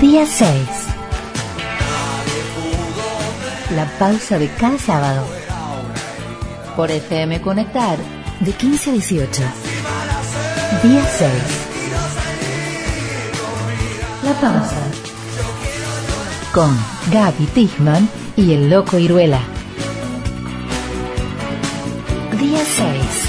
Día 6. La pausa de cada sábado. Por FM Conectar, de 15 a 18. Día 6. La pausa. Con Gaby Tichman y el Loco Iruela. Día 6.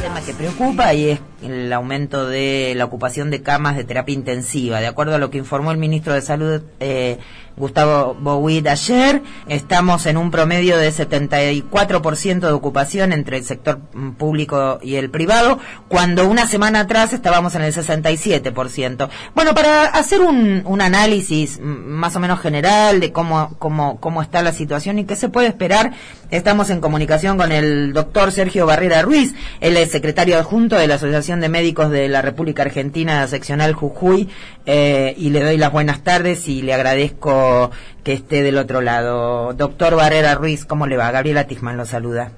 Tema que preocupa y es el aumento de la ocupación de camas de terapia intensiva. De acuerdo a lo que informó el ministro de Salud, eh, Gustavo Bouit, ayer, estamos en un promedio de 74% de ocupación entre el sector mm, público y el privado, cuando una semana atrás estábamos en el 67%. Bueno, para hacer un, un análisis mm, más o menos general de cómo, cómo, cómo está la situación y qué se puede esperar, estamos en comunicación con el doctor Sergio Barrera Ruiz, él es secretario adjunto de la Asociación de Médicos de la República Argentina, seccional Jujuy, eh, y le doy las buenas tardes y le agradezco que esté del otro lado. Doctor Barrera Ruiz, ¿cómo le va? Gabriela Tisman lo saluda.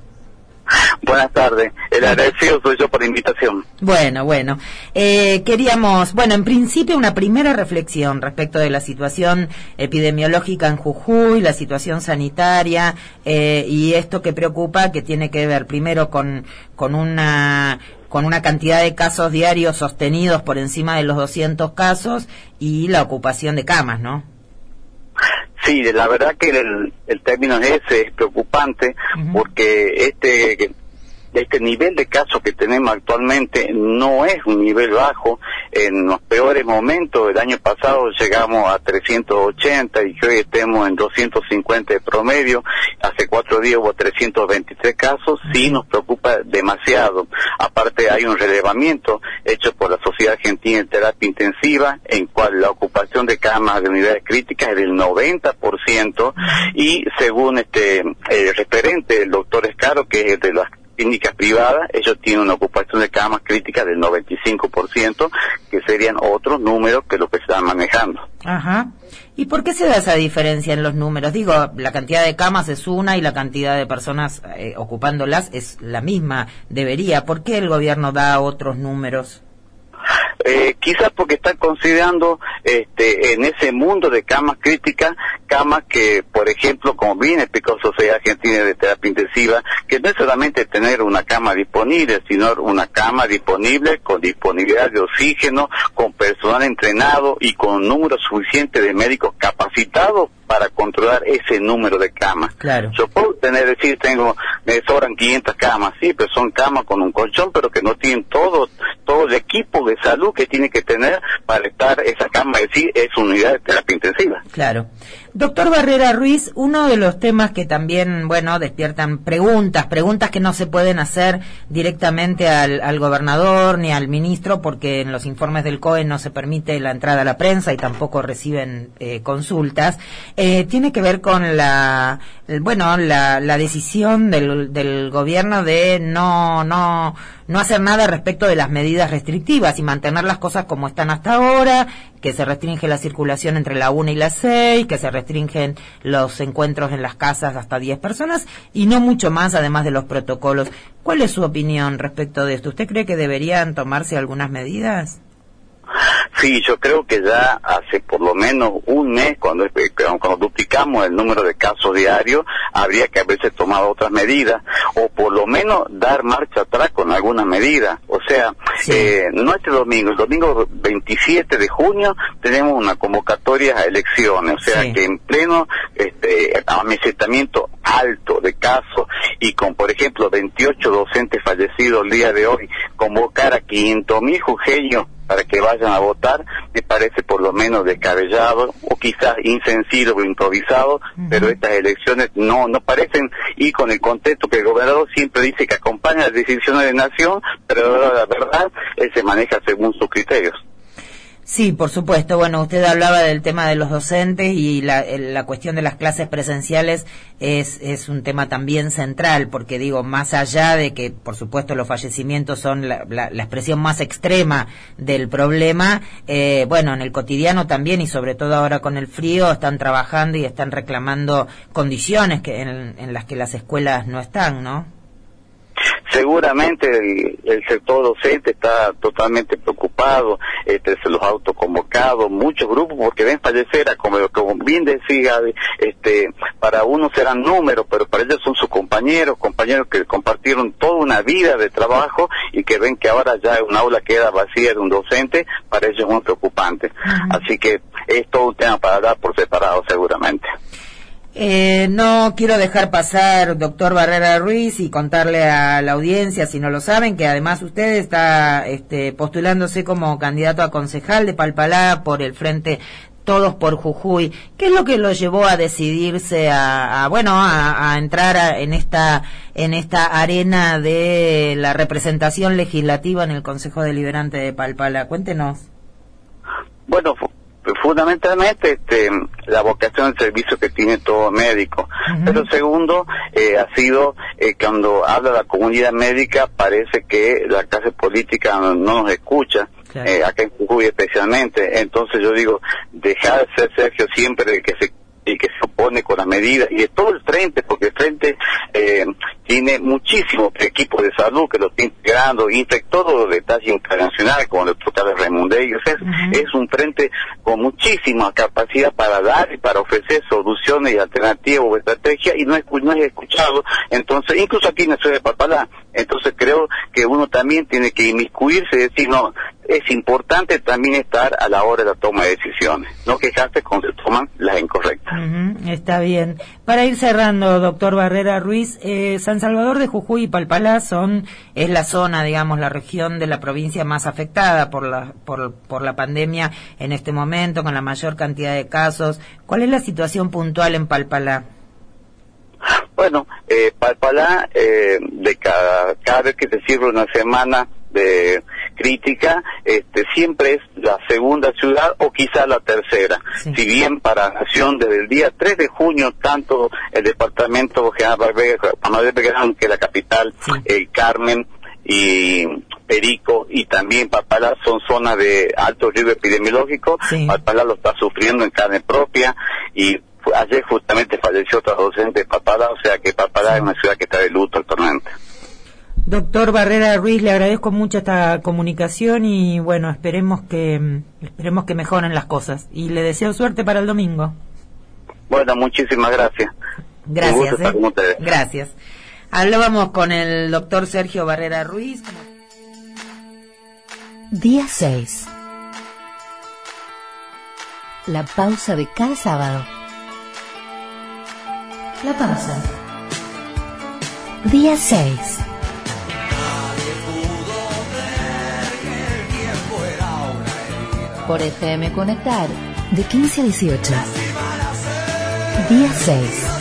Buenas tardes. El agradecido soy yo por la invitación. Bueno, bueno. Eh, queríamos, bueno, en principio una primera reflexión respecto de la situación epidemiológica en Jujuy, la situación sanitaria eh, y esto que preocupa que tiene que ver primero con, con una con una cantidad de casos diarios sostenidos por encima de los 200 casos y la ocupación de camas, ¿no? Sí, la verdad que el, el término ese es preocupante porque este este nivel de casos que tenemos actualmente no es un nivel bajo. En los peores momentos del año pasado llegamos a 380 y hoy estemos en 250 de promedio. Hace cuatro días hubo 323 casos. Sí nos preocupa demasiado. Aparte hay un relevamiento hecho por la Sociedad Argentina de Terapia Intensiva en cual la ocupación de camas de unidades críticas es del 90% y según este el referente, el doctor Escaro, que es de las clínicas privadas, ellos tienen una ocupación de camas críticas del 95%, que serían otros números que lo que están manejando. Ajá. ¿Y por qué se da esa diferencia en los números? Digo, la cantidad de camas es una y la cantidad de personas eh, ocupándolas es la misma, debería. ¿Por qué el gobierno da otros números? Eh, quizás porque están considerando este, en ese mundo de camas críticas, camas que, por ejemplo, como bien explicó Sociedad Argentina de Terapia Intensiva, que no es solamente tener una cama disponible, sino una cama disponible con disponibilidad de oxígeno, con personal entrenado y con un número suficiente de médicos capacitados para controlar ese número de camas. Claro. Yo puedo tener, decir, tengo, me sobran 500 camas, sí, pero son camas con un colchón, pero que no tienen todo, todo el equipo de salud que tiene que tener para estar esa cama, decir, es unidad de terapia intensiva. Claro. Doctor Barrera Ruiz, uno de los temas que también, bueno, despiertan preguntas, preguntas que no se pueden hacer directamente al, al gobernador ni al ministro porque en los informes del COE no se permite la entrada a la prensa y tampoco reciben eh, consultas, eh, tiene que ver con la, bueno, la, la decisión del, del gobierno de no, no, no hacer nada respecto de las medidas restrictivas y mantener las cosas como están hasta ahora, que se restringe la circulación entre la 1 y la 6, que se restringen los encuentros en las casas hasta 10 personas y no mucho más además de los protocolos. ¿Cuál es su opinión respecto de esto? ¿Usted cree que deberían tomarse algunas medidas? Sí, yo creo que ya hace por lo menos un mes, cuando, cuando duplicamos el número de casos diarios, habría que haberse tomado otras medidas, o por lo menos dar marcha atrás con alguna medida. O sea, Sí. eh, no este domingo, el domingo 27 de junio tenemos una convocatoria a elecciones, o sea Sí. que en pleno este, amesetamiento alto de casos y con, por ejemplo, 28 docentes fallecidos el día de hoy, convocar a 500 mil jujeños para que vayan a votar, me parece por lo menos descabellado o quizás insensible o improvisado, pero estas elecciones no no parecen ir con el contexto que el gobernador siempre dice que acompaña las decisiones de nación, pero la verdad él se maneja según sus criterios. Sí, por supuesto. Bueno, usted hablaba del tema de los docentes y la, la cuestión de las clases presenciales es, es un tema también central, porque digo, más allá de que, por supuesto, los fallecimientos son la, la- la expresión más extrema del problema, eh, bueno, en el cotidiano también y sobre todo ahora con el frío están trabajando y están reclamando condiciones que en, en las que las escuelas no están, ¿no? Seguramente el, sector docente está totalmente preocupado, este, se los ha autoconvocado, muchos grupos, porque ven fallecer, a, como, como bien decía, este, para unos serán números, pero para ellos son sus compañeros, compañeros que compartieron toda una vida de trabajo y que ven que ahora ya un aula queda vacía de un docente, para ellos es muy preocupante. Así que es todo un tema para dar por separado seguramente. Eh, no quiero dejar pasar, doctor Barrera Ruiz, y contarle a la audiencia, si no lo saben, que además usted está este, postulándose como candidato a concejal de Palpalá por el Frente Todos por Jujuy. ¿Qué es lo que lo llevó a decidirse a, bueno, a, entrar en esta en esta arena de la representación legislativa en el Consejo Deliberante de Palpalá? Cuéntenos. Bueno, fundamentalmente este, la vocación del servicio que tiene todo médico. Pero segundo, eh, ha sido eh, cuando habla la comunidad médica parece que la clase política no, nos escucha. Eh, acá en Jujuy especialmente, entonces yo digo, dejar de ser Sergio siempre el que se y que se opone con la medida y de todo el frente, porque el frente eh, tiene muchísimos equipos de salud que lo está integrando, y todo los detalles internacionales, como el doctor Raimundey, es, es un frente con muchísima capacidad para dar y para ofrecer soluciones y alternativas o estrategias, y no es, no es escuchado, entonces, incluso aquí en la ciudad de Papalá, entonces creo que uno también tiene que inmiscuirse y decir, no, es importante también estar a la hora de la toma de decisiones, no quejarse cuando se toman las incorrectas. está bien. Para ir cerrando, doctor Barrera Ruiz, eh, San Salvador de Jujuy y Palpalá son, es la zona, digamos, la región de la provincia más afectada por la, por, por la pandemia en este momento, con la mayor cantidad de casos. ¿Cuál es la situación puntual en Palpalá? Bueno, eh, Palpalá, eh, de cada, cada vez que se sirve una semana de crítica, este, siempre es la segunda ciudad o quizá la tercera. Si bien para Nación desde el día 3 de junio, tanto el departamento General Belgrano, que la capital, el Carmen y Perico y también Papalá son zonas de alto riesgo epidemiológico. Papalá lo está sufriendo en carne propia y ayer justamente falleció otra docente de Papalá, o sea que Papalá es una ciudad que está de luto actualmente. Doctor Barrera Ruiz, le agradezco mucho esta comunicación y bueno, esperemos que esperemos que mejoren las cosas y le deseo suerte para el domingo. Bueno, muchísimas gracias. Gracias. ¿eh? Gracias. Hablábamos con el doctor Sergio Barrera Ruiz. Día 6. La pausa de cada sábado. La pausa. Día 6. Por FM Conectar de 15 a 18. Día 6.